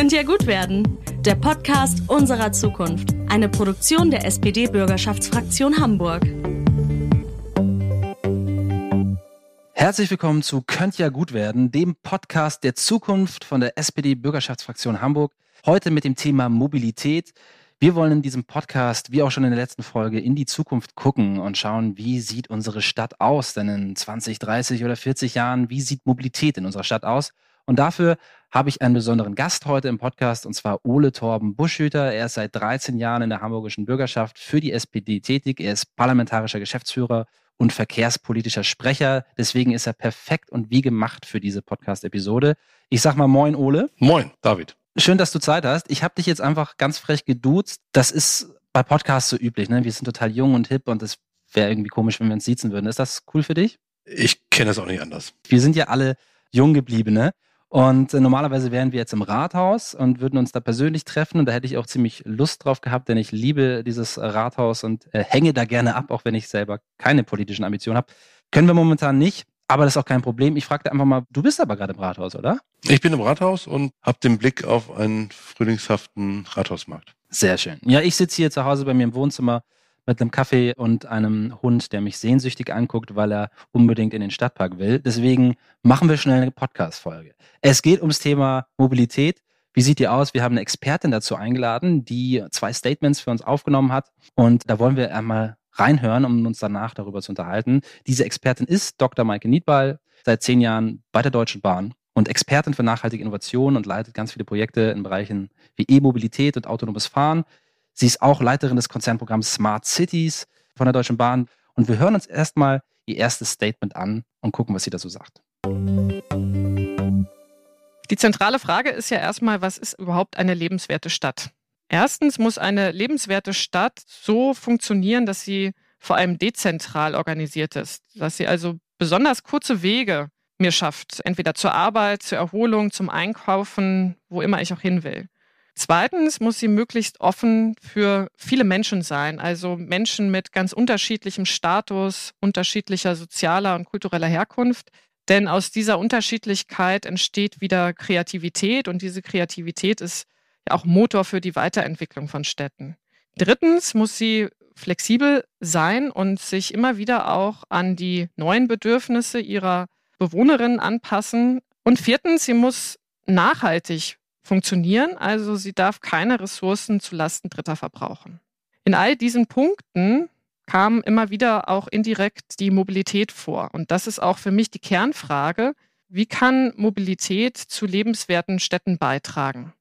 Könnt ja gut werden. Der Podcast unserer Zukunft. Eine Produktion der SPD-Bürgerschaftsfraktion Hamburg. Herzlich willkommen zu Könnt ja gut werden, dem Podcast der Zukunft von der SPD-Bürgerschaftsfraktion Hamburg. Heute mit dem Thema Mobilität. Wir wollen in diesem Podcast, wie auch schon in der letzten Folge, in die Zukunft gucken und schauen, wie sieht unsere Stadt aus? Denn in 20, 30 oder 40 Jahren, wie sieht Mobilität in unserer Stadt aus? Und dafür habe ich einen besonderen Gast heute im Podcast, und zwar Ole Torben Buschhüter. Er ist seit 13 Jahren in der hamburgischen Bürgerschaft für die SPD tätig. Er ist parlamentarischer Geschäftsführer und verkehrspolitischer Sprecher. Deswegen ist er perfekt und wie gemacht für diese Podcast-Episode. Ich sag mal Moin, Ole. Moin, David. Schön, dass du Zeit hast. Ich habe dich jetzt einfach ganz frech geduzt. Das ist bei Podcasts so üblich. Ne? Wir sind total jung und hip und es wäre irgendwie komisch, wenn wir uns siezen würden. Ist das cool für dich? Ich kenne das auch nicht anders. Wir sind ja alle Junggebliebene. Und äh, normalerweise wären wir jetzt im Rathaus und würden uns da persönlich treffen. Und da hätte ich auch ziemlich Lust drauf gehabt, denn ich liebe dieses Rathaus und äh, hänge da gerne ab, auch wenn ich selber keine politischen Ambitionen habe. Können wir momentan nicht. Aber das ist auch kein Problem. Ich fragte einfach mal, du bist aber gerade im Rathaus, oder? Ich bin im Rathaus und habe den Blick auf einen frühlingshaften Rathausmarkt. Sehr schön. Ja, ich sitze hier zu Hause bei mir im Wohnzimmer mit einem Kaffee und einem Hund, der mich sehnsüchtig anguckt, weil er unbedingt in den Stadtpark will. Deswegen machen wir schnell eine Podcast-Folge. Es geht ums Thema Mobilität. Wie sieht die aus? Wir haben eine Expertin dazu eingeladen, die zwei Statements für uns aufgenommen hat. Und da wollen wir einmal reinhören, um uns danach darüber zu unterhalten. Diese Expertin ist Dr. Maike Niedball, seit zehn Jahren bei der Deutschen Bahn und Expertin für nachhaltige Innovation und leitet ganz viele Projekte in Bereichen wie E-Mobilität und autonomes Fahren. Sie ist auch Leiterin des Konzernprogramms Smart Cities von der Deutschen Bahn. Und wir hören uns erstmal ihr erstes Statement an und gucken, was sie dazu sagt. Die zentrale Frage ist ja erstmal, was ist überhaupt eine lebenswerte Stadt? Erstens muss eine lebenswerte Stadt so funktionieren, dass sie vor allem dezentral organisiert ist, dass sie also besonders kurze Wege mir schafft, entweder zur Arbeit, zur Erholung, zum Einkaufen, wo immer ich auch hin will. Zweitens muss sie möglichst offen für viele Menschen sein, also Menschen mit ganz unterschiedlichem Status, unterschiedlicher sozialer und kultureller Herkunft. Denn aus dieser Unterschiedlichkeit entsteht wieder Kreativität und diese Kreativität ist auch Motor für die Weiterentwicklung von Städten. Drittens muss sie flexibel sein und sich immer wieder auch an die neuen Bedürfnisse ihrer Bewohnerinnen anpassen. Und viertens, sie muss nachhaltig funktionieren, also sie darf keine Ressourcen zulasten Dritter verbrauchen. In all diesen Punkten kam immer wieder auch indirekt die Mobilität vor. Und das ist auch für mich die Kernfrage, wie kann Mobilität zu lebenswerten Städten beitragen?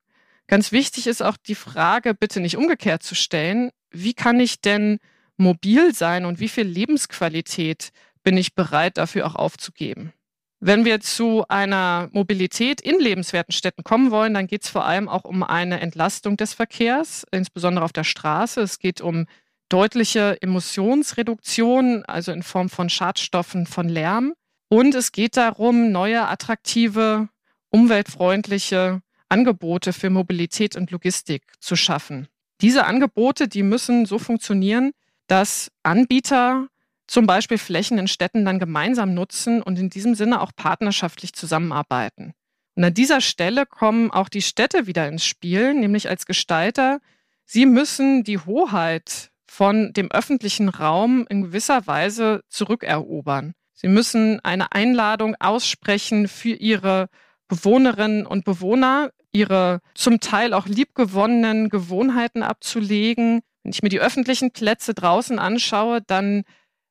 Ganz wichtig ist auch die Frage, bitte nicht umgekehrt zu stellen, wie kann ich denn mobil sein und wie viel Lebensqualität bin ich bereit dafür auch aufzugeben? Wenn wir zu einer Mobilität in lebenswerten Städten kommen wollen, dann geht es vor allem auch um eine Entlastung des Verkehrs, insbesondere auf der Straße. Es geht um deutliche Emissionsreduktion, also in Form von Schadstoffen, von Lärm. Und es geht darum, neue, attraktive, umweltfreundliche Angebote für Mobilität und Logistik zu schaffen. Diese Angebote, die müssen so funktionieren, dass Anbieter zum Beispiel Flächen in Städten dann gemeinsam nutzen und in diesem Sinne auch partnerschaftlich zusammenarbeiten. Und an dieser Stelle kommen auch die Städte wieder ins Spiel, nämlich als Gestalter. Sie müssen die Hoheit von dem öffentlichen Raum in gewisser Weise zurückerobern. Sie müssen eine Einladung aussprechen für ihre Bewohnerinnen und Bewohner, ihre zum Teil auch liebgewonnenen Gewohnheiten abzulegen. Wenn ich mir die öffentlichen Plätze draußen anschaue, dann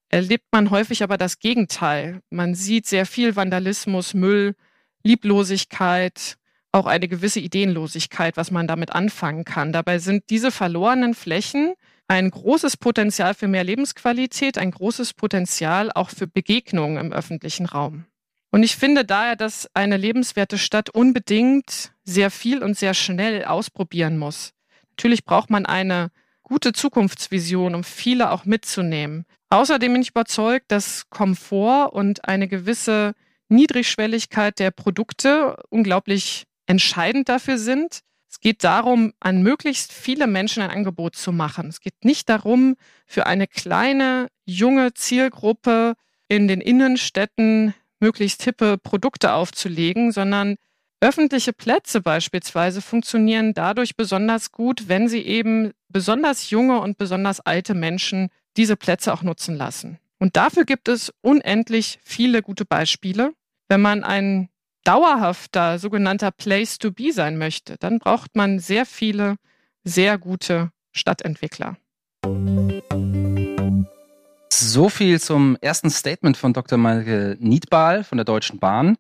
erlebt man häufig aber das Gegenteil. Man sieht sehr viel Vandalismus, Müll, Lieblosigkeit, auch eine gewisse Ideenlosigkeit, was man damit anfangen kann. Dabei sind diese verlorenen Flächen ein großes Potenzial für mehr Lebensqualität, ein großes Potenzial auch für Begegnungen im öffentlichen Raum. Und ich finde daher, dass eine lebenswerte Stadt unbedingt sehr viel und sehr schnell ausprobieren muss. Natürlich braucht man eine gute Zukunftsvision, um viele auch mitzunehmen. Außerdem bin ich überzeugt, dass Komfort und eine gewisse Niedrigschwelligkeit der Produkte unglaublich entscheidend dafür sind. Es geht darum, an möglichst viele Menschen ein Angebot zu machen. Es geht nicht darum, für eine kleine, junge Zielgruppe in den Innenstädten möglichst hippe Produkte aufzulegen, sondern Öffentliche Plätze beispielsweise funktionieren dadurch besonders gut, wenn sie eben besonders junge und besonders alte Menschen diese Plätze auch nutzen lassen. Und dafür gibt es unendlich viele gute Beispiele. Wenn man ein dauerhafter sogenannter Place to be sein möchte, dann braucht man sehr viele, sehr gute Stadtentwickler. So viel zum ersten Statement von Dr. Malke Niedbal von der Deutschen Bahn.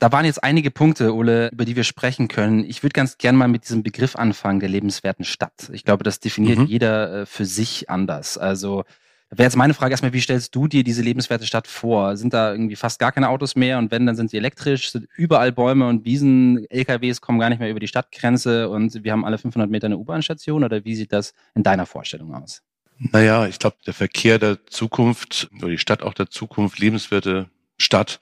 Da waren jetzt einige Punkte, Ole, über die wir sprechen können. Ich würde ganz gern mal mit diesem Begriff anfangen, der lebenswerten Stadt. Ich glaube, das definiert mhm. jeder äh, für sich anders. Also wäre jetzt meine Frage erstmal, wie stellst du dir diese lebenswerte Stadt vor? Sind da irgendwie fast gar keine Autos mehr und wenn, dann sind sie elektrisch, sind überall Bäume und Wiesen, LKWs kommen gar nicht mehr über die Stadtgrenze und wir haben alle 500 Meter eine U-Bahn-Station oder wie sieht das in deiner Vorstellung aus? Naja, ich glaube, der Verkehr der Zukunft oder die Stadt auch der Zukunft, lebenswerte Stadt,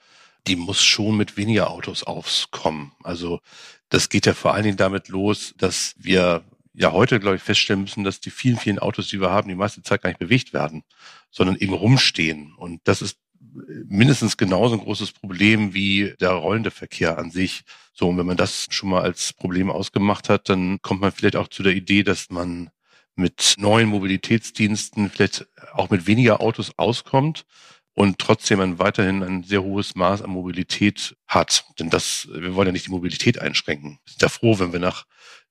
die muss schon mit weniger Autos auskommen. Also das geht ja vor allen Dingen damit los, dass wir ja heute, glaube ich, feststellen müssen, dass die vielen, vielen Autos, die wir haben, die meiste Zeit gar nicht bewegt werden, sondern eben rumstehen. Und das ist mindestens genauso ein großes Problem wie der rollende Verkehr an sich. So, und wenn man das schon mal als Problem ausgemacht hat, dann kommt man vielleicht auch zu der Idee, dass man mit neuen Mobilitätsdiensten vielleicht auch mit weniger Autos auskommt und trotzdem ein weiterhin ein sehr hohes Maß an Mobilität hat. Denn das, wir wollen ja nicht die Mobilität einschränken. Wir sind ja froh, wenn wir nach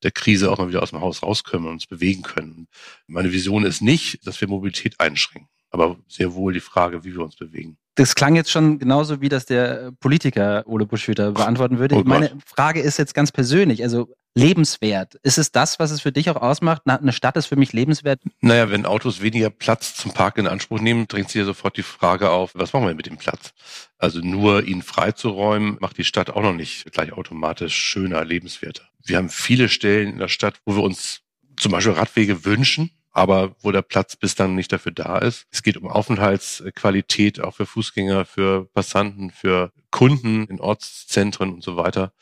der Krise auch mal wieder aus dem Haus rauskommen und uns bewegen können. Meine Vision ist nicht, dass wir Mobilität einschränken, aber sehr wohl die Frage, wie wir uns bewegen. Das klang jetzt schon genauso, wie das der Politiker Ole Buschhüter beantworten würde. Oh Meine Frage ist jetzt ganz persönlich. Also lebenswert. Ist es das, was es für dich auch ausmacht? Eine Stadt ist für mich lebenswert? Naja, wenn Autos weniger Platz zum Parken in Anspruch nehmen, drängt sich ja sofort die Frage auf, was machen wir mit dem Platz? Also nur ihn freizuräumen, macht die Stadt auch noch nicht gleich automatisch schöner, lebenswerter. Wir haben viele Stellen in der Stadt, wo wir uns zum Beispiel Radwege wünschen, aber wo der Platz bis dann nicht dafür da ist. Es geht um Aufenthaltsqualität, auch für Fußgänger, für Passanten, für Kunden in Ortszentren und so weiter.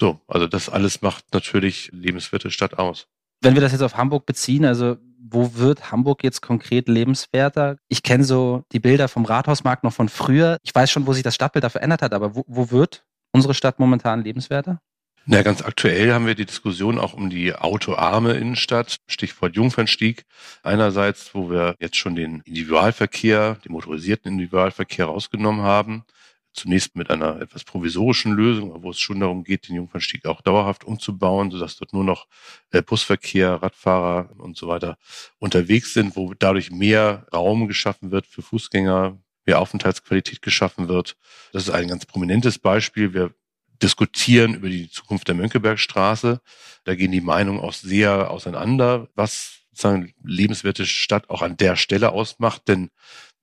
So, also das alles macht natürlich lebenswerte Stadt aus. Wenn wir das jetzt auf Hamburg beziehen, also wo wird Hamburg jetzt konkret lebenswerter? Ich kenne so die Bilder vom Rathausmarkt noch von früher. Ich weiß schon, wo sich das Stadtbild da verändert hat, aber wo, wo wird unsere Stadt momentan lebenswerter? Na, ganz aktuell haben wir die Diskussion auch um die autoarme Innenstadt, Stichwort Jungfernstieg. Einerseits, wo wir jetzt schon den Individualverkehr, den motorisierten Individualverkehr rausgenommen haben zunächst mit einer etwas provisorischen Lösung, wo es schon darum geht, den Jungfernstieg auch dauerhaft umzubauen, sodass dort nur noch äh, Busverkehr, Radfahrer und so weiter unterwegs sind, wo dadurch mehr Raum geschaffen wird für Fußgänger, mehr Aufenthaltsqualität geschaffen wird. Das ist ein ganz prominentes Beispiel. Wir diskutieren über die Zukunft der Mönckebergstraße. Da gehen die Meinungen auch sehr auseinander, was sozusagen lebenswerte Stadt auch an der Stelle ausmacht. Denn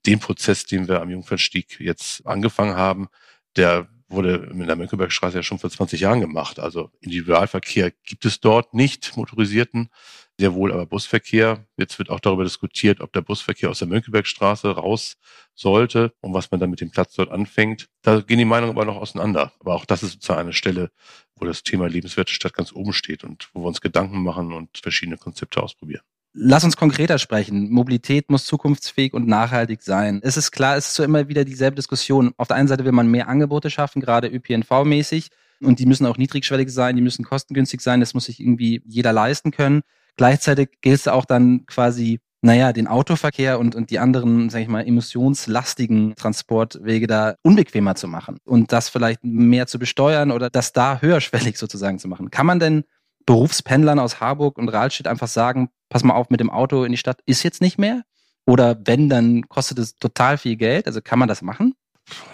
den Prozess, den wir am Jungfernstieg jetzt angefangen haben, der wurde in der Mönckebergstraße ja schon vor 20 Jahren gemacht. Also Individualverkehr gibt es dort nicht, motorisierten, sehr wohl aber Busverkehr. Jetzt wird auch darüber diskutiert, ob der Busverkehr aus der Mönckebergstraße raus sollte und was man dann mit dem Platz dort anfängt. Da gehen die Meinungen aber noch auseinander. Aber auch das ist sozusagen eine Stelle, wo das Thema lebenswerte Stadt ganz oben steht und wo wir uns Gedanken machen und verschiedene Konzepte ausprobieren. Lass uns konkreter sprechen. Mobilität muss zukunftsfähig und nachhaltig sein. Es ist klar, es ist so immer wieder dieselbe Diskussion. Auf der einen Seite will man mehr Angebote schaffen, gerade ÖPNV-mäßig. Und die müssen auch niedrigschwellig sein, die müssen kostengünstig sein. Das muss sich irgendwie jeder leisten können. Gleichzeitig gilt es auch dann quasi, naja, den Autoverkehr und, und die anderen, sag ich mal, emissionslastigen Transportwege da unbequemer zu machen und das vielleicht mehr zu besteuern oder das da höherschwellig sozusagen zu machen. Kann man denn Berufspendlern aus Harburg und Rahlstedt einfach sagen, pass mal auf mit dem Auto in die Stadt, ist jetzt nicht mehr? Oder wenn, dann kostet es total viel Geld. Also kann man das machen?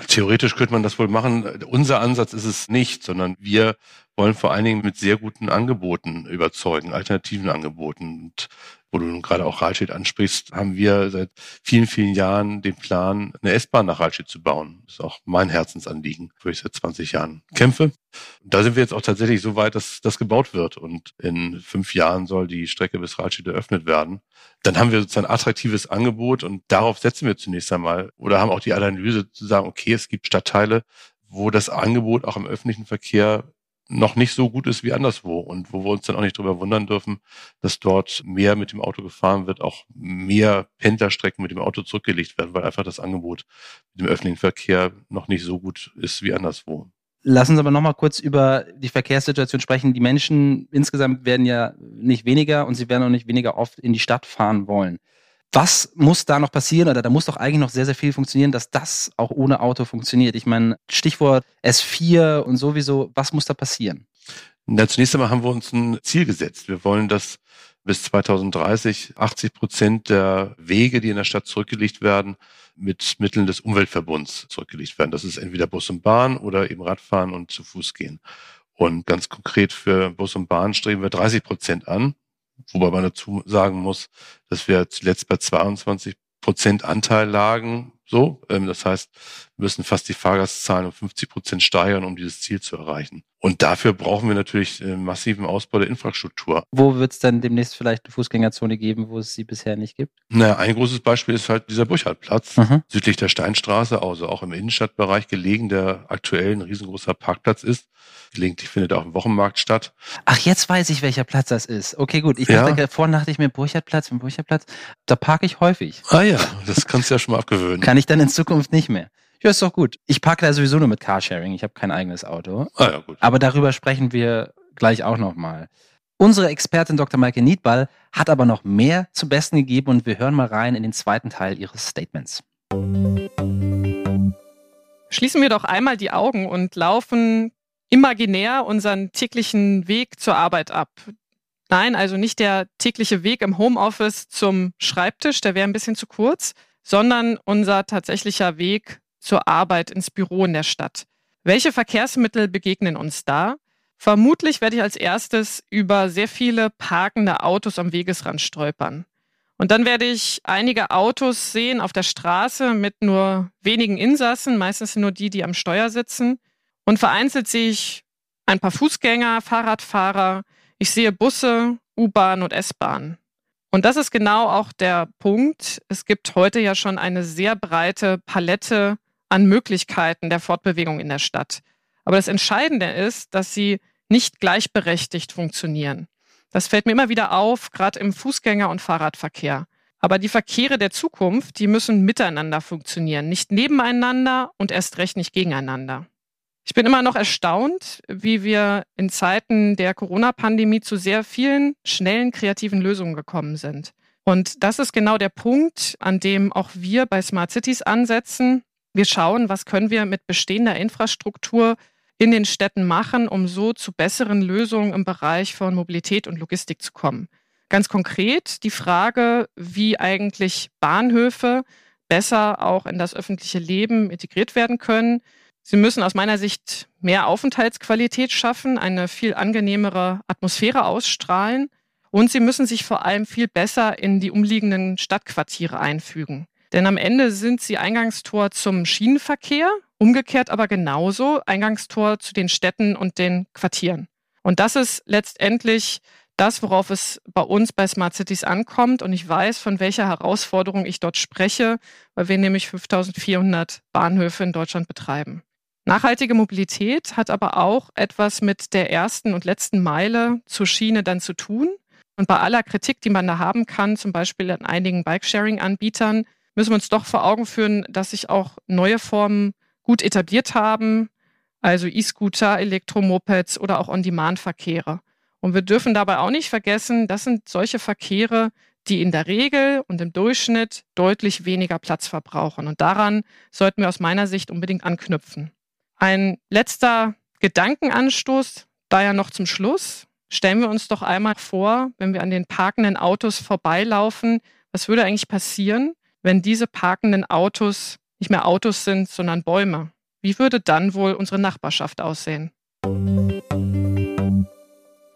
Theoretisch könnte man das wohl machen. Unser Ansatz ist es nicht, sondern wir wollen vor allen Dingen mit sehr guten Angeboten überzeugen, alternativen Angeboten. Und wo du nun gerade auch Rahlstedt ansprichst, haben wir seit vielen, vielen Jahren den Plan, eine S-Bahn nach Rahlstedt zu bauen. Das ist auch mein Herzensanliegen, wo ich seit 20 Jahren kämpfe. Da sind wir jetzt auch tatsächlich so weit, dass das gebaut wird. Und in fünf Jahren soll die Strecke bis Rahlstedt eröffnet werden. Dann haben wir sozusagen ein attraktives Angebot und darauf setzen wir zunächst einmal oder haben auch die Analyse zu sagen, okay, es gibt Stadtteile, wo das Angebot auch im öffentlichen Verkehr noch nicht so gut ist wie anderswo und wo wir uns dann auch nicht darüber wundern dürfen, dass dort mehr mit dem Auto gefahren wird, auch mehr Pendlerstrecken mit dem Auto zurückgelegt werden, weil einfach das Angebot mit dem öffentlichen Verkehr noch nicht so gut ist wie anderswo. Lass uns aber nochmal kurz über die Verkehrssituation sprechen. Die Menschen insgesamt werden ja nicht weniger und sie werden auch nicht weniger oft in die Stadt fahren wollen. Was muss da noch passieren oder da muss doch eigentlich noch sehr, sehr viel funktionieren, dass das auch ohne Auto funktioniert? Ich meine, Stichwort S4 und sowieso, was muss da passieren? Na, zunächst einmal haben wir uns ein Ziel gesetzt. Wir wollen, dass bis 2030 80 Prozent der Wege, die in der Stadt zurückgelegt werden, mit Mitteln des Umweltverbunds zurückgelegt werden. Das ist entweder Bus und Bahn oder eben Radfahren und zu Fuß gehen. Und ganz konkret für Bus und Bahn streben wir 30 Prozent an, wobei man dazu sagen muss, dass wir zuletzt bei 22 Prozent Anteil lagen. So, ähm, das heißt, müssen fast die Fahrgastzahlen um 50 Prozent steigern, um dieses Ziel zu erreichen. Und dafür brauchen wir natürlich äh, massiven Ausbau der Infrastruktur. Wo wird es dann demnächst vielleicht eine Fußgängerzone geben, wo es sie bisher nicht gibt? Naja, ein großes Beispiel ist halt dieser Burchardplatz, mhm. südlich der Steinstraße, also auch im Innenstadtbereich gelegen, der aktuell ein riesengroßer Parkplatz ist. Gelegentlich findet auch ein Wochenmarkt statt. Ach, jetzt weiß ich, welcher Platz das ist. Okay, gut. Ich dachte, ja. vorhin dachte ich mir, Burchardplatz, im Burchardplatz, da parke ich häufig. Ah ja, das kannst du ja schon mal abgewöhnen. Kann ich dann in Zukunft nicht mehr. Ja, ist doch gut. Ich parke da sowieso nur mit Carsharing. Ich habe kein eigenes Auto. Ah, ja, gut. Aber darüber sprechen wir gleich auch nochmal. Unsere Expertin Dr. Maike Niedball hat aber noch mehr zum Besten gegeben und wir hören mal rein in den zweiten Teil ihres Statements. Schließen wir doch einmal die Augen und laufen imaginär unseren täglichen Weg zur Arbeit ab. Nein, also nicht der tägliche Weg im Homeoffice zum Schreibtisch, der wäre ein bisschen zu kurz, sondern unser tatsächlicher Weg zur Arbeit ins Büro in der Stadt. Welche Verkehrsmittel begegnen uns da? Vermutlich werde ich als erstes über sehr viele parkende Autos am Wegesrand stolpern. Und dann werde ich einige Autos sehen auf der Straße mit nur wenigen Insassen, meistens nur die, die am Steuer sitzen. Und vereinzelt sehe ich ein paar Fußgänger, Fahrradfahrer, ich sehe Busse, U-Bahn und S-Bahn. Und das ist genau auch der Punkt. Es gibt heute ja schon eine sehr breite Palette an Möglichkeiten der Fortbewegung in der Stadt. Aber das Entscheidende ist, dass sie nicht gleichberechtigt funktionieren. Das fällt mir immer wieder auf, gerade im Fußgänger- und Fahrradverkehr. Aber die Verkehre der Zukunft, die müssen miteinander funktionieren, nicht nebeneinander und erst recht nicht gegeneinander. Ich bin immer noch erstaunt, wie wir in Zeiten der Corona-Pandemie zu sehr vielen schnellen kreativen Lösungen gekommen sind. Und das ist genau der Punkt, an dem auch wir bei Smart Cities ansetzen. Wir schauen, was können wir mit bestehender Infrastruktur in den Städten machen, um so zu besseren Lösungen im Bereich von Mobilität und Logistik zu kommen. Ganz konkret die Frage, wie eigentlich Bahnhöfe besser auch in das öffentliche Leben integriert werden können. Sie müssen aus meiner Sicht mehr Aufenthaltsqualität schaffen, eine viel angenehmere Atmosphäre ausstrahlen und sie müssen sich vor allem viel besser in die umliegenden Stadtquartiere einfügen. Denn am Ende sind sie Eingangstor zum Schienenverkehr, umgekehrt aber genauso Eingangstor zu den Städten und den Quartieren. Und das ist letztendlich das, worauf es bei uns bei Smart Cities ankommt. Und ich weiß, von welcher Herausforderung ich dort spreche, weil wir nämlich 5400 Bahnhöfe in Deutschland betreiben. Nachhaltige Mobilität hat aber auch etwas mit der ersten und letzten Meile zur Schiene dann zu tun. Und bei aller Kritik, die man da haben kann, zum Beispiel an einigen Bikesharing-Anbietern, müssen wir uns doch vor Augen führen, dass sich auch neue Formen gut etabliert haben, also E-Scooter, Elektromopeds oder auch On-Demand-Verkehre. Und wir dürfen dabei auch nicht vergessen, das sind solche Verkehre, die in der Regel und im Durchschnitt deutlich weniger Platz verbrauchen. Und daran sollten wir aus meiner Sicht unbedingt anknüpfen. Ein letzter Gedankenanstoß, da ja noch zum Schluss. Stellen wir uns doch einmal vor, wenn wir an den parkenden Autos vorbeilaufen, was würde eigentlich passieren, wenn diese parkenden Autos nicht mehr Autos sind, sondern Bäume? Wie würde dann wohl unsere Nachbarschaft aussehen?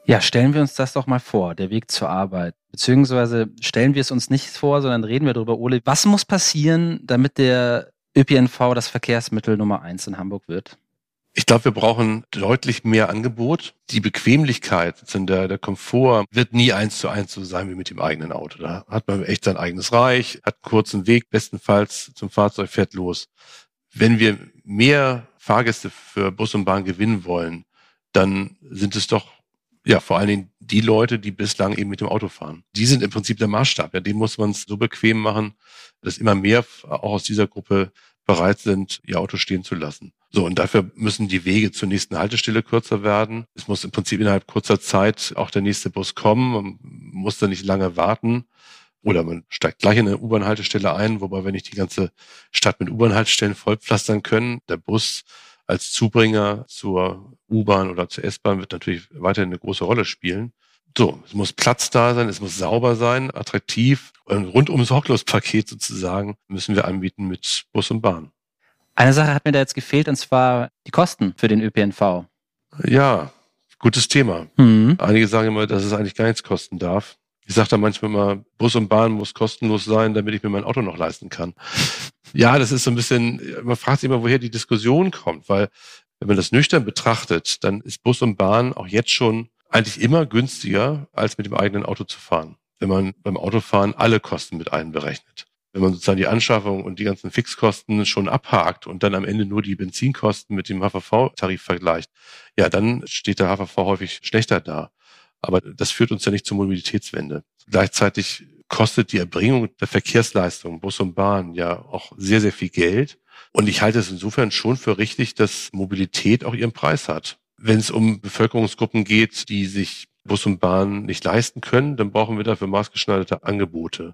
Ja, stellen wir uns das doch mal vor, der Weg zur Arbeit. Beziehungsweise stellen wir es uns nicht vor, sondern reden wir darüber, Ole. Was muss passieren, damit der ÖPNV das Verkehrsmittel Nummer eins in Hamburg wird? Ich glaube, wir brauchen deutlich mehr Angebot. Die Bequemlichkeit, der, der Komfort wird nie eins zu eins so sein wie mit dem eigenen Auto. Da hat man echt sein eigenes Reich, hat einen kurzen Weg, bestenfalls zum Fahrzeug fährt los. Wenn wir mehr Fahrgäste für Bus und Bahn gewinnen wollen, dann sind es doch ja, vor allen Dingen die Leute, die bislang eben mit dem Auto fahren. Die sind im Prinzip der Maßstab. Ja, den muss man es so bequem machen, dass immer mehr auch aus dieser Gruppe bereit sind, ihr Auto stehen zu lassen. So, und dafür müssen die Wege zur nächsten Haltestelle kürzer werden. Es muss im Prinzip innerhalb kurzer Zeit auch der nächste Bus kommen. Man muss da nicht lange warten. Oder man steigt gleich in eine U-Bahn-Haltestelle ein, wobei wir nicht die ganze Stadt mit U-Bahn-Haltestellen vollpflastern können. Der Bus als Zubringer zur U-Bahn oder zur S-Bahn wird natürlich weiterhin eine große Rolle spielen. So, es muss Platz da sein, es muss sauber sein, attraktiv. Ein rundum sorglos Paket sozusagen müssen wir anbieten mit Bus und Bahn. Eine Sache hat mir da jetzt gefehlt, und zwar die Kosten für den ÖPNV. Ja, gutes Thema. Mhm. Einige sagen immer, dass es eigentlich gar nichts kosten darf. Ich sage da manchmal immer, Bus und Bahn muss kostenlos sein, damit ich mir mein Auto noch leisten kann. Ja, das ist so ein bisschen, man fragt sich immer, woher die Diskussion kommt, weil wenn man das nüchtern betrachtet, dann ist Bus und Bahn auch jetzt schon eigentlich immer günstiger, als mit dem eigenen Auto zu fahren. Wenn man beim Autofahren alle Kosten mit einberechnet. Wenn man sozusagen die Anschaffung und die ganzen Fixkosten schon abhakt und dann am Ende nur die Benzinkosten mit dem HVV-Tarif vergleicht, ja, dann steht der HVV häufig schlechter da. Aber das führt uns ja nicht zur Mobilitätswende. Gleichzeitig kostet die Erbringung der Verkehrsleistung, Bus und Bahn, ja auch sehr, sehr viel Geld. Und ich halte es insofern schon für richtig, dass Mobilität auch ihren Preis hat. Wenn es um Bevölkerungsgruppen geht, die sich Bus und Bahn nicht leisten können, dann brauchen wir dafür maßgeschneiderte Angebote.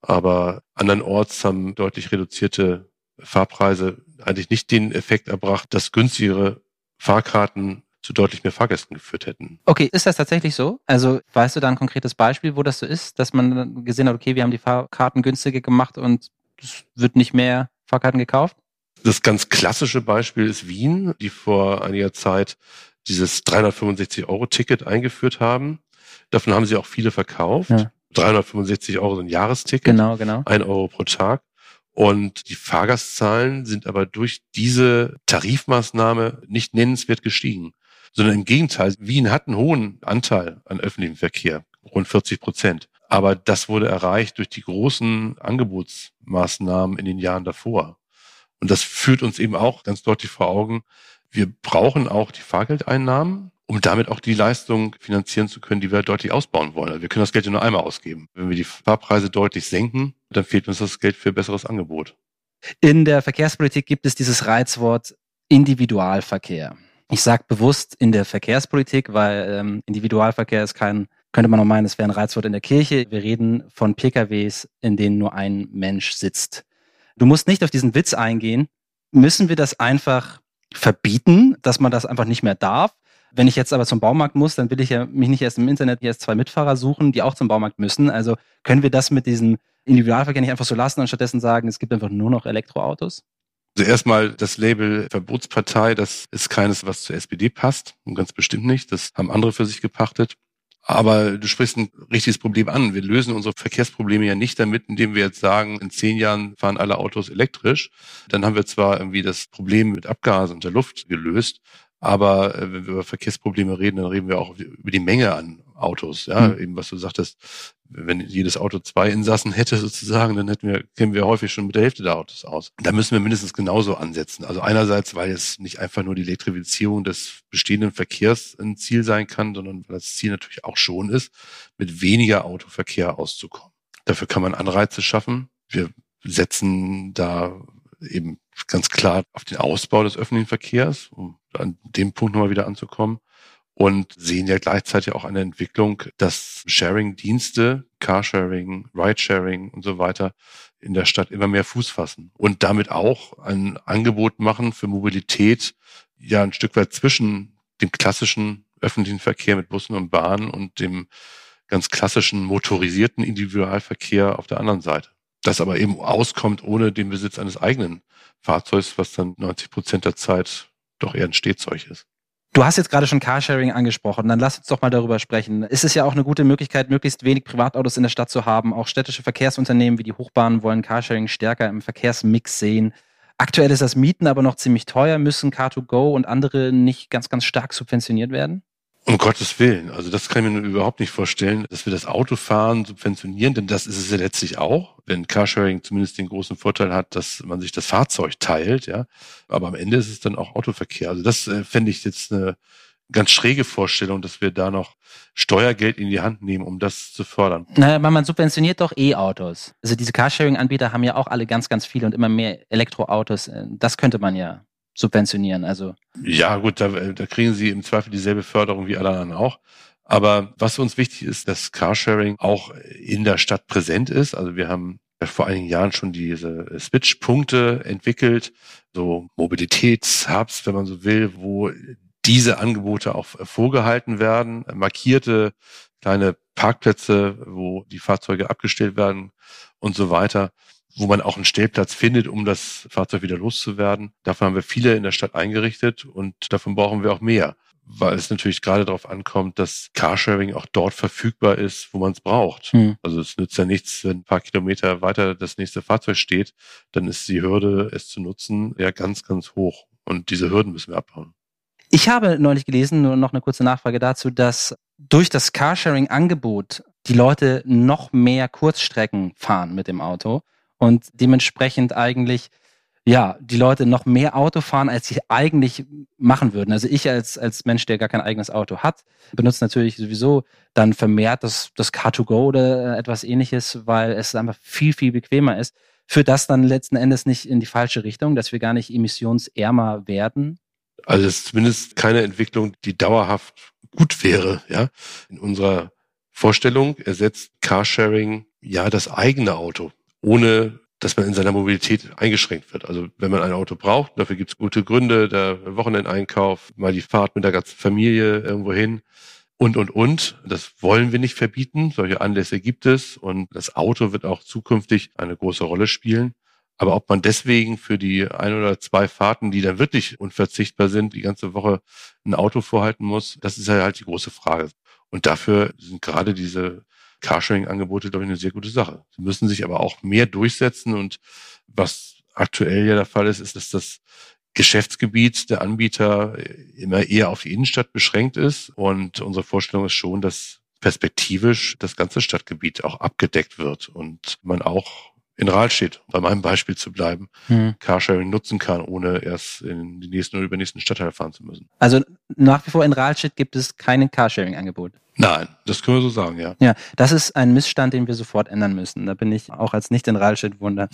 Aber andernorts haben deutlich reduzierte Fahrpreise eigentlich nicht den Effekt erbracht, dass günstigere Fahrkarten zu deutlich mehr Fahrgästen geführt hätten. Okay, ist das tatsächlich so? Also weißt du da ein konkretes Beispiel, wo das so ist, dass man gesehen hat, okay, wir haben die Fahrkarten günstiger gemacht und es wird nicht mehr Fahrkarten gekauft? Das ganz klassische Beispiel ist Wien, die vor einiger Zeit dieses 365-Euro-Ticket eingeführt haben. Davon haben sie auch viele verkauft. Ja. 365 Euro sind Jahresticket. Genau, genau. Ein Euro pro Tag. Und die Fahrgastzahlen sind aber durch diese Tarifmaßnahme nicht nennenswert gestiegen sondern im Gegenteil, Wien hat einen hohen Anteil an öffentlichem Verkehr, rund 40 Prozent. Aber das wurde erreicht durch die großen Angebotsmaßnahmen in den Jahren davor. Und das führt uns eben auch ganz deutlich vor Augen, wir brauchen auch die Fahrgeldeinnahmen, um damit auch die Leistung finanzieren zu können, die wir deutlich ausbauen wollen. Also wir können das Geld ja nur einmal ausgeben. Wenn wir die Fahrpreise deutlich senken, dann fehlt uns das Geld für besseres Angebot. In der Verkehrspolitik gibt es dieses Reizwort Individualverkehr. Ich sage bewusst in der Verkehrspolitik, weil ähm, Individualverkehr ist kein, könnte man noch meinen, es wäre ein Reizwort in der Kirche. Wir reden von PKWs, in denen nur ein Mensch sitzt. Du musst nicht auf diesen Witz eingehen. Müssen wir das einfach verbieten, dass man das einfach nicht mehr darf? Wenn ich jetzt aber zum Baumarkt muss, dann will ich ja mich nicht erst im Internet erst zwei Mitfahrer suchen, die auch zum Baumarkt müssen. Also können wir das mit diesem Individualverkehr nicht einfach so lassen und stattdessen sagen, es gibt einfach nur noch Elektroautos? Also erstmal das Label Verbotspartei, das ist keines, was zur SPD passt. Und ganz bestimmt nicht. Das haben andere für sich gepachtet. Aber du sprichst ein richtiges Problem an. Wir lösen unsere Verkehrsprobleme ja nicht damit, indem wir jetzt sagen, in zehn Jahren fahren alle Autos elektrisch. Dann haben wir zwar irgendwie das Problem mit Abgasen und der Luft gelöst, aber äh, wenn wir über Verkehrsprobleme reden, dann reden wir auch über die Menge an Autos. Ja, mhm. eben was du sagtest, wenn jedes Auto zwei Insassen hätte sozusagen, dann hätten wir, kämen wir häufig schon mit der Hälfte der Autos aus. Da müssen wir mindestens genauso ansetzen. Also einerseits, weil es nicht einfach nur die Elektrifizierung des bestehenden Verkehrs ein Ziel sein kann, sondern weil das Ziel natürlich auch schon ist, mit weniger Autoverkehr auszukommen. Dafür kann man Anreize schaffen. Wir setzen da eben ganz klar auf den Ausbau des öffentlichen Verkehrs, um an dem Punkt nochmal wieder anzukommen. Und sehen ja gleichzeitig auch eine Entwicklung, dass Sharing-Dienste, Carsharing, Ridesharing und so weiter in der Stadt immer mehr Fuß fassen und damit auch ein Angebot machen für Mobilität, ja ein Stück weit zwischen dem klassischen öffentlichen Verkehr mit Bussen und Bahnen und dem ganz klassischen motorisierten Individualverkehr auf der anderen Seite. Das aber eben auskommt ohne den Besitz eines eigenen Fahrzeugs, was dann 90 Prozent der Zeit doch eher ein Stehzeug ist. Du hast jetzt gerade schon Carsharing angesprochen, dann lass uns doch mal darüber sprechen. Ist es ja auch eine gute Möglichkeit, möglichst wenig Privatautos in der Stadt zu haben. Auch städtische Verkehrsunternehmen wie die Hochbahnen wollen Carsharing stärker im Verkehrsmix sehen. Aktuell ist das Mieten aber noch ziemlich teuer. Müssen Car2Go und andere nicht ganz, ganz stark subventioniert werden? Um Gottes Willen. Also das kann ich mir überhaupt nicht vorstellen, dass wir das Autofahren subventionieren, denn das ist es ja letztlich auch, wenn Carsharing zumindest den großen Vorteil hat, dass man sich das Fahrzeug teilt, ja. Aber am Ende ist es dann auch Autoverkehr. Also das äh, fände ich jetzt eine ganz schräge Vorstellung, dass wir da noch Steuergeld in die Hand nehmen, um das zu fördern. Naja, man subventioniert doch E-Autos. Also diese Carsharing-Anbieter haben ja auch alle ganz, ganz viele und immer mehr Elektroautos. Das könnte man ja subventionieren. Also ja, gut, da, da kriegen sie im Zweifel dieselbe Förderung wie alle anderen auch. Aber was uns wichtig ist, dass Carsharing auch in der Stadt präsent ist. Also wir haben vor einigen Jahren schon diese Switch-Punkte entwickelt, so Mobilitätshubs, wenn man so will, wo diese Angebote auch vorgehalten werden, markierte kleine Parkplätze, wo die Fahrzeuge abgestellt werden und so weiter, wo man auch einen Stellplatz findet, um das Fahrzeug wieder loszuwerden. Davon haben wir viele in der Stadt eingerichtet und davon brauchen wir auch mehr, weil es natürlich gerade darauf ankommt, dass Carsharing auch dort verfügbar ist, wo man es braucht. Hm. Also es nützt ja nichts, wenn ein paar Kilometer weiter das nächste Fahrzeug steht, dann ist die Hürde, es zu nutzen, ja ganz, ganz hoch. Und diese Hürden müssen wir abbauen. Ich habe neulich gelesen, nur noch eine kurze Nachfrage dazu, dass durch das Carsharing-Angebot die Leute noch mehr Kurzstrecken fahren mit dem Auto und dementsprechend eigentlich ja, die Leute noch mehr Auto fahren, als sie eigentlich machen würden. Also ich als, als Mensch, der gar kein eigenes Auto hat, benutze natürlich sowieso dann vermehrt das, das Car2Go oder etwas ähnliches, weil es einfach viel, viel bequemer ist. Führt das dann letzten Endes nicht in die falsche Richtung, dass wir gar nicht emissionsärmer werden? Also es ist zumindest keine Entwicklung, die dauerhaft gut wäre. Ja, in unserer Vorstellung ersetzt Carsharing ja das eigene Auto, ohne dass man in seiner Mobilität eingeschränkt wird. Also wenn man ein Auto braucht, dafür gibt es gute Gründe, der Wochenendeinkauf, mal die Fahrt mit der ganzen Familie irgendwo hin und, und, und. Das wollen wir nicht verbieten. Solche Anlässe gibt es und das Auto wird auch zukünftig eine große Rolle spielen. Aber ob man deswegen für die ein oder zwei Fahrten, die dann wirklich unverzichtbar sind, die ganze Woche ein Auto vorhalten muss, das ist ja halt die große Frage. Und dafür sind gerade diese Carsharing-Angebote, glaube ich, eine sehr gute Sache. Sie müssen sich aber auch mehr durchsetzen und was aktuell ja der Fall ist, ist, dass das Geschäftsgebiet der Anbieter immer eher auf die Innenstadt beschränkt ist. Und unsere Vorstellung ist schon, dass perspektivisch das ganze Stadtgebiet auch abgedeckt wird und man auch in Rahlstedt, bei meinem Beispiel zu bleiben, hm. Carsharing nutzen kann, ohne erst in die nächsten oder übernächsten Stadtteil fahren zu müssen. Also nach wie vor in Rahlstedt gibt es kein Carsharing-Angebot. Nein, das können wir so sagen, ja. Ja, das ist ein Missstand, den wir sofort ändern müssen. Da bin ich auch als nicht in Rahlstedt wunder.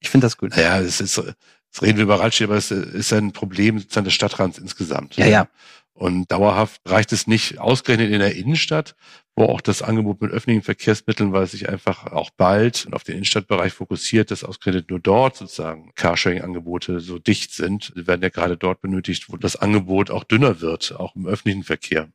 Ich finde das gut. Ja, es ist, jetzt reden wir über Rahlstedt, aber es ist ein Problem des Stadtrands insgesamt. Ja, ja. Und dauerhaft reicht es nicht ausgerechnet in der Innenstadt, wo auch das Angebot mit öffentlichen Verkehrsmitteln, weil es sich einfach auch bald auf den Innenstadtbereich fokussiert, dass ausgerechnet nur dort sozusagen Carsharing-Angebote so dicht sind. Sie werden ja gerade dort benötigt, wo das Angebot auch dünner wird, auch im öffentlichen Verkehr.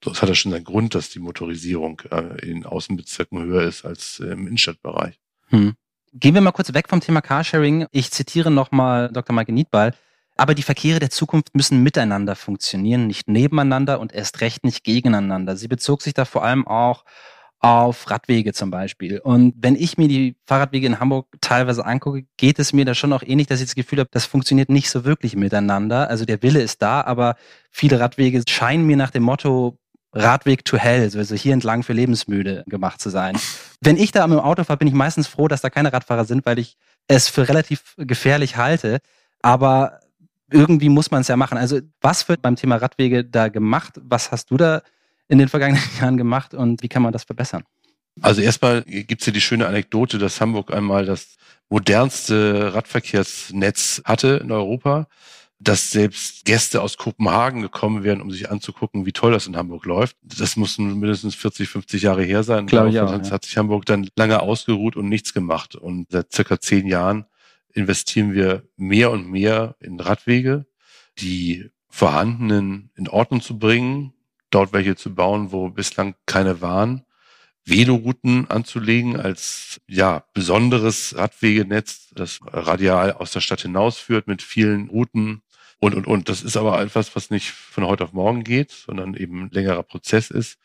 Das hat ja schon seinen Grund, dass die Motorisierung äh, in Außenbezirken höher ist als im Innenstadtbereich. Hm. Gehen wir mal kurz weg vom Thema Carsharing. Ich zitiere nochmal Dr. Maike Niedball. Aber die Verkehre der Zukunft müssen miteinander funktionieren, nicht nebeneinander und erst recht nicht gegeneinander. Sie bezog sich da vor allem auch auf Radwege zum Beispiel. Und wenn ich mir die Fahrradwege in Hamburg teilweise angucke, geht es mir da schon auch ähnlich, dass ich das Gefühl habe, das funktioniert nicht so wirklich miteinander. Also der Wille ist da, aber viele Radwege scheinen mir nach dem Motto Radweg to Hell, also hier entlang für Lebensmüde gemacht zu sein. Wenn ich da mit dem Auto fahre, bin ich meistens froh, dass da keine Radfahrer sind, weil ich es für relativ gefährlich halte. Aber irgendwie muss man es ja machen. Also was wird beim Thema Radwege da gemacht? Was hast du da in den vergangenen Jahren gemacht und wie kann man das verbessern? Also erstmal gibt's hier die schöne Anekdote, dass Hamburg einmal das modernste Radverkehrsnetz hatte in Europa, dass selbst Gäste aus Kopenhagen gekommen wären, um sich anzugucken, wie toll das in Hamburg läuft. Das muss mindestens 40, 50 Jahre her sein. Glaube ich auch, ja. hat sich Hamburg dann lange ausgeruht und nichts gemacht. Und seit circa zehn Jahren investieren wir mehr und mehr in Radwege, die vorhandenen in Ordnung zu bringen, dort welche zu bauen, wo bislang keine waren, Velorouten anzulegen als ja besonderes Radwegenetz, das radial aus der Stadt hinausführt mit vielen Routen und und und. Das ist aber etwas, was nicht von heute auf morgen geht, sondern eben ein längerer Prozess ist.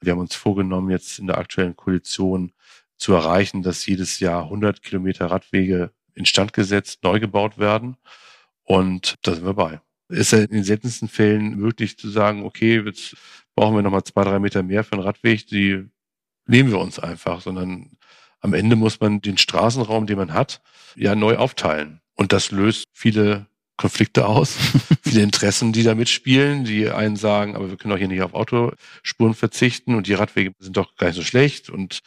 Wir haben uns vorgenommen, jetzt in der aktuellen Koalition zu erreichen, dass jedes Jahr 100 Kilometer Radwege instand gesetzt, neu gebaut werden. Und da sind wir bei. Ist ja in den seltensten Fällen möglich zu sagen, okay, jetzt brauchen wir nochmal zwei, drei Meter mehr für einen Radweg, die nehmen wir uns einfach, sondern am Ende muss man den Straßenraum, den man hat, ja neu aufteilen. Und das löst viele Konflikte aus, viele Interessen, die da mitspielen, die einen sagen, aber wir können doch hier nicht auf Autospuren verzichten und die Radwege sind doch gar nicht so schlecht und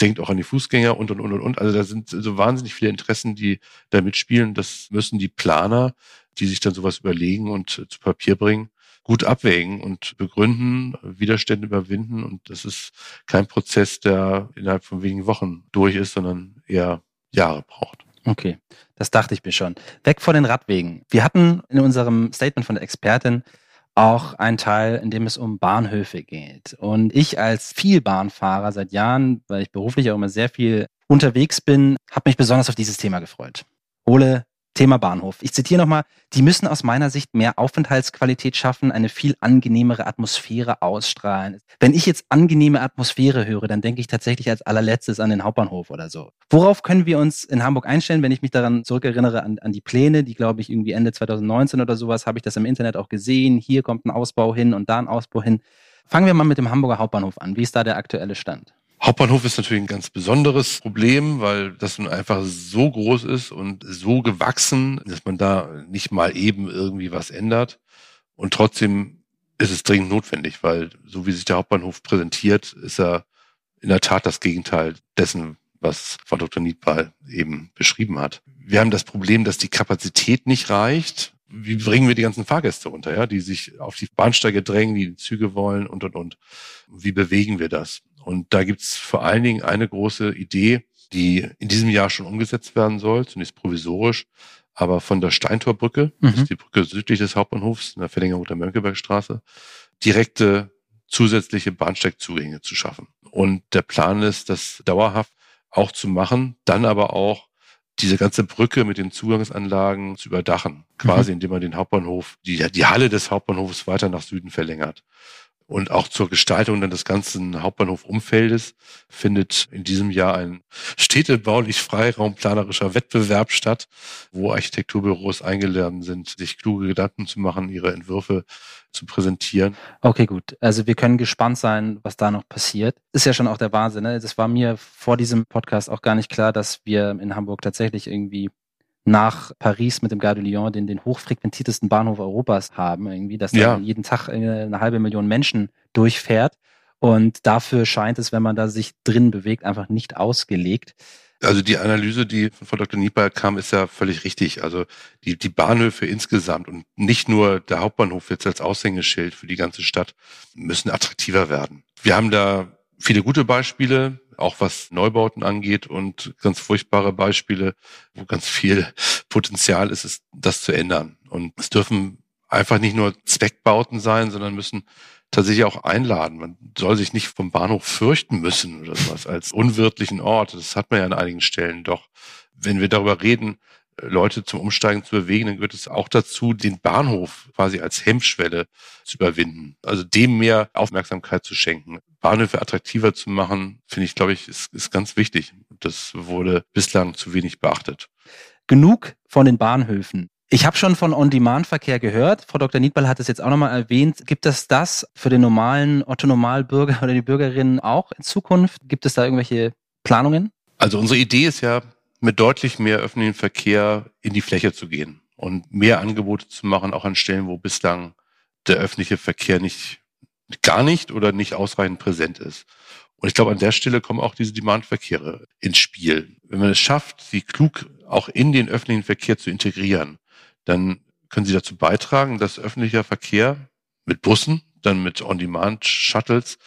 denkt auch an die Fußgänger und und und und und. Also da sind so wahnsinnig viele Interessen, die da mitspielen. Das müssen die Planer, die sich dann sowas überlegen und zu Papier bringen, gut abwägen und begründen, Widerstände überwinden. Und das ist kein Prozess, der innerhalb von wenigen Wochen durch ist, sondern eher Jahre braucht. Okay, das dachte ich mir schon. Weg von den Radwegen. Wir hatten in unserem Statement von der Expertin auch einen Teil, in dem es um Bahnhöfe geht. Und ich als Vielbahnfahrer seit Jahren, weil ich beruflich auch immer sehr viel unterwegs bin, habe mich besonders auf dieses Thema gefreut. Ole Thema Bahnhof. Ich zitiere nochmal, die müssen aus meiner Sicht mehr Aufenthaltsqualität schaffen, eine viel angenehmere Atmosphäre ausstrahlen. Wenn ich jetzt angenehme Atmosphäre höre, dann denke ich tatsächlich als allerletztes an den Hauptbahnhof oder so. Worauf können wir uns in Hamburg einstellen, wenn ich mich daran zurückerinnere, an, an die Pläne, die glaube ich irgendwie Ende 2019 oder sowas, habe ich das im Internet auch gesehen. Hier kommt ein Ausbau hin und da ein Ausbau hin. Fangen wir mal mit dem Hamburger Hauptbahnhof an. Wie ist da der aktuelle Stand? Hauptbahnhof ist natürlich ein ganz besonderes Problem, weil das nun einfach so groß ist und so gewachsen, dass man da nicht mal eben irgendwie was ändert. Und trotzdem ist es dringend notwendig, weil so wie sich der Hauptbahnhof präsentiert, ist er in der Tat das Gegenteil dessen, was Frau Dr. Niedball eben beschrieben hat. Wir haben das Problem, dass die Kapazität nicht reicht. Wie bringen wir die ganzen Fahrgäste runter, ja, die sich auf die Bahnsteige drängen, die, die Züge wollen und und und. Wie bewegen wir das? Und da gibt's vor allen Dingen eine große Idee, die in diesem Jahr schon umgesetzt werden soll, zunächst provisorisch, aber von der Steintorbrücke, mhm. das ist die Brücke südlich des Hauptbahnhofs, in der Verlängerung der Mönckebergstraße, direkte zusätzliche Bahnsteigzugänge zu schaffen. Und der Plan ist, das dauerhaft auch zu machen, dann aber auch diese ganze Brücke mit den Zugangsanlagen zu überdachen, quasi mhm. indem man den Hauptbahnhof, die, die Halle des Hauptbahnhofs weiter nach Süden verlängert. Und auch zur Gestaltung dann des ganzen Hauptbahnhofumfeldes findet in diesem Jahr ein städtebaulich freiraumplanerischer Wettbewerb statt, wo Architekturbüros eingeladen sind, sich kluge Gedanken zu machen, ihre Entwürfe zu präsentieren. Okay, gut. Also wir können gespannt sein, was da noch passiert. Ist ja schon auch der Wahnsinn. Ne? Das war mir vor diesem Podcast auch gar nicht klar, dass wir in Hamburg tatsächlich irgendwie nach Paris mit dem Gare de Lyon den, den hochfrequentiertesten Bahnhof Europas haben, irgendwie, dass ja. da jeden Tag eine halbe Million Menschen durchfährt. Und dafür scheint es, wenn man da sich drin bewegt, einfach nicht ausgelegt. Also die Analyse, die von Frau Dr. Nieper kam, ist ja völlig richtig. Also die, die Bahnhöfe insgesamt und nicht nur der Hauptbahnhof jetzt als Aushängeschild für die ganze Stadt müssen attraktiver werden. Wir haben da viele gute Beispiele auch was Neubauten angeht und ganz furchtbare Beispiele, wo ganz viel Potenzial ist, ist das zu ändern. Und es dürfen einfach nicht nur Zweckbauten sein, sondern müssen tatsächlich auch einladen. Man soll sich nicht vom Bahnhof fürchten müssen oder sowas als unwirtlichen Ort. Das hat man ja an einigen Stellen doch. Wenn wir darüber reden, Leute zum Umsteigen zu bewegen, dann gehört es auch dazu, den Bahnhof quasi als Hemmschwelle zu überwinden. Also dem mehr Aufmerksamkeit zu schenken. Bahnhöfe attraktiver zu machen, finde ich, glaube ich, ist, ist ganz wichtig. Das wurde bislang zu wenig beachtet. Genug von den Bahnhöfen. Ich habe schon von On-Demand-Verkehr gehört. Frau Dr. Niedball hat es jetzt auch nochmal erwähnt. Gibt es das für den normalen Otto-Normalbürger oder die Bürgerinnen auch in Zukunft? Gibt es da irgendwelche Planungen? Also unsere Idee ist ja, mit deutlich mehr öffentlichen Verkehr in die Fläche zu gehen und mehr Angebote zu machen, auch an Stellen, wo bislang der öffentliche Verkehr nicht, gar nicht oder nicht ausreichend präsent ist. Und ich glaube, an der Stelle kommen auch diese Demandverkehre ins Spiel. Wenn man es schafft, sie klug auch in den öffentlichen Verkehr zu integrieren, dann können sie dazu beitragen, dass öffentlicher Verkehr mit Bussen, dann mit On-Demand-Shuttles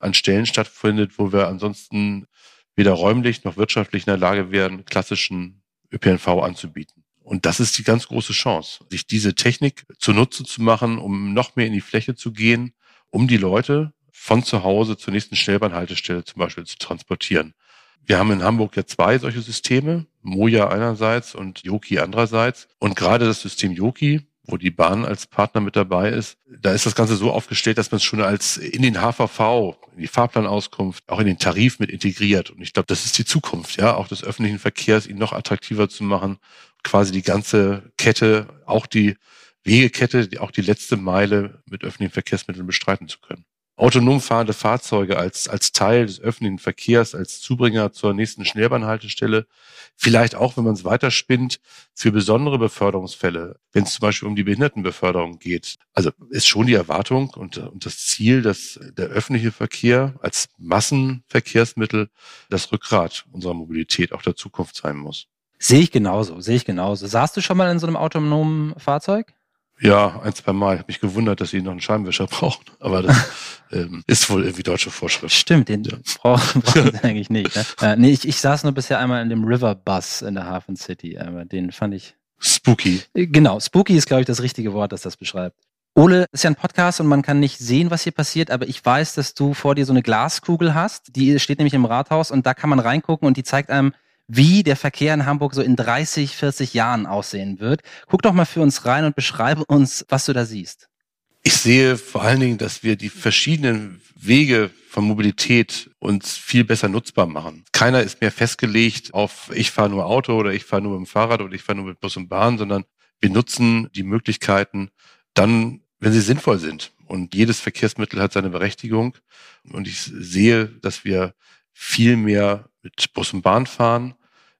an Stellen stattfindet, wo wir ansonsten weder räumlich noch wirtschaftlich in der Lage wären, klassischen ÖPNV anzubieten. Und das ist die ganz große Chance, sich diese Technik zunutze zu machen, um noch mehr in die Fläche zu gehen, um die Leute von zu Hause zur nächsten Schnellbahnhaltestelle zum Beispiel zu transportieren. Wir haben in Hamburg ja zwei solche Systeme, Moja einerseits und Yoki andererseits. Und gerade das System Yoki wo die Bahn als Partner mit dabei ist, da ist das Ganze so aufgestellt, dass man es schon als in den HVV, in die Fahrplanauskunft, auch in den Tarif mit integriert. Und ich glaube, das ist die Zukunft, ja, auch des öffentlichen Verkehrs, ihn noch attraktiver zu machen, quasi die ganze Kette, auch die Wegekette, auch die letzte Meile mit öffentlichen Verkehrsmitteln bestreiten zu können. Autonom fahrende Fahrzeuge als, als Teil des öffentlichen Verkehrs, als Zubringer zur nächsten Schnellbahnhaltestelle. Vielleicht auch, wenn man es weiterspinnt, für besondere Beförderungsfälle, wenn es zum Beispiel um die Behindertenbeförderung geht. Also ist schon die Erwartung und, und das Ziel, dass der öffentliche Verkehr als Massenverkehrsmittel das Rückgrat unserer Mobilität auch der Zukunft sein muss. Sehe ich genauso, sehe ich genauso. Saßt du schon mal in so einem autonomen Fahrzeug? Ja, ein, zwei Mal. Ich habe mich gewundert, dass sie noch einen Scheibenwischer brauchen. Aber das ähm, ist wohl irgendwie deutsche Vorschrift. Stimmt, den ja. brauchen, brauchen sie eigentlich nicht. Ne? Äh, nee, ich, ich saß nur bisher einmal in dem River Bus in der Hafen City. Aber den fand ich. Spooky. Äh, genau, spooky ist, glaube ich, das richtige Wort, das das beschreibt. Ole, ist ja ein Podcast und man kann nicht sehen, was hier passiert, aber ich weiß, dass du vor dir so eine Glaskugel hast. Die steht nämlich im Rathaus und da kann man reingucken und die zeigt einem, wie der Verkehr in Hamburg so in 30, 40 Jahren aussehen wird. Guck doch mal für uns rein und beschreibe uns, was du da siehst. Ich sehe vor allen Dingen, dass wir die verschiedenen Wege von Mobilität uns viel besser nutzbar machen. Keiner ist mehr festgelegt auf ich fahre nur Auto oder ich fahre nur mit dem Fahrrad oder ich fahre nur mit Bus und Bahn, sondern wir nutzen die Möglichkeiten dann, wenn sie sinnvoll sind. Und jedes Verkehrsmittel hat seine Berechtigung. Und ich sehe, dass wir viel mehr mit Bus und Bahn fahren,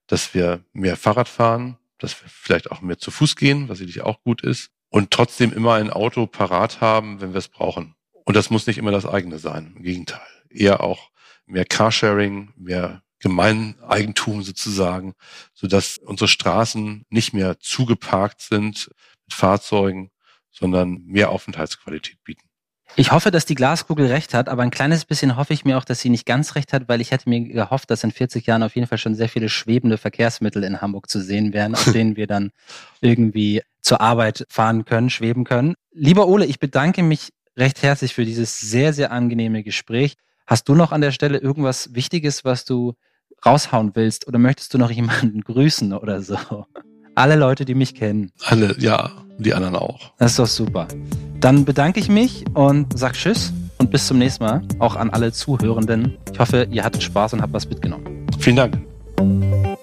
dass wir mehr Fahrrad fahren, dass wir vielleicht auch mehr zu Fuß gehen, was sicherlich auch gut ist, und trotzdem immer ein Auto parat haben, wenn wir es brauchen. Und das muss nicht immer das eigene sein, im Gegenteil. Eher auch mehr Carsharing, mehr Gemeineigentum sozusagen, sodass unsere Straßen nicht mehr zugeparkt sind mit Fahrzeugen, sondern mehr Aufenthaltsqualität bieten. Ich hoffe, dass die Glaskugel recht hat, aber ein kleines bisschen hoffe ich mir auch, dass sie nicht ganz recht hat, weil ich hätte mir gehofft, dass in 40 Jahren auf jeden Fall schon sehr viele schwebende Verkehrsmittel in Hamburg zu sehen wären, auf denen wir dann irgendwie zur Arbeit fahren können, schweben können. Lieber Ole, ich bedanke mich recht herzlich für dieses sehr, sehr angenehme Gespräch. Hast du noch an der Stelle irgendwas Wichtiges, was du raushauen willst oder möchtest du noch jemanden grüßen oder so? Alle Leute, die mich kennen. Alle, ja, die anderen auch. Das ist doch super. Dann bedanke ich mich und sag Tschüss und bis zum nächsten Mal. Auch an alle Zuhörenden. Ich hoffe, ihr hattet Spaß und habt was mitgenommen. Vielen Dank.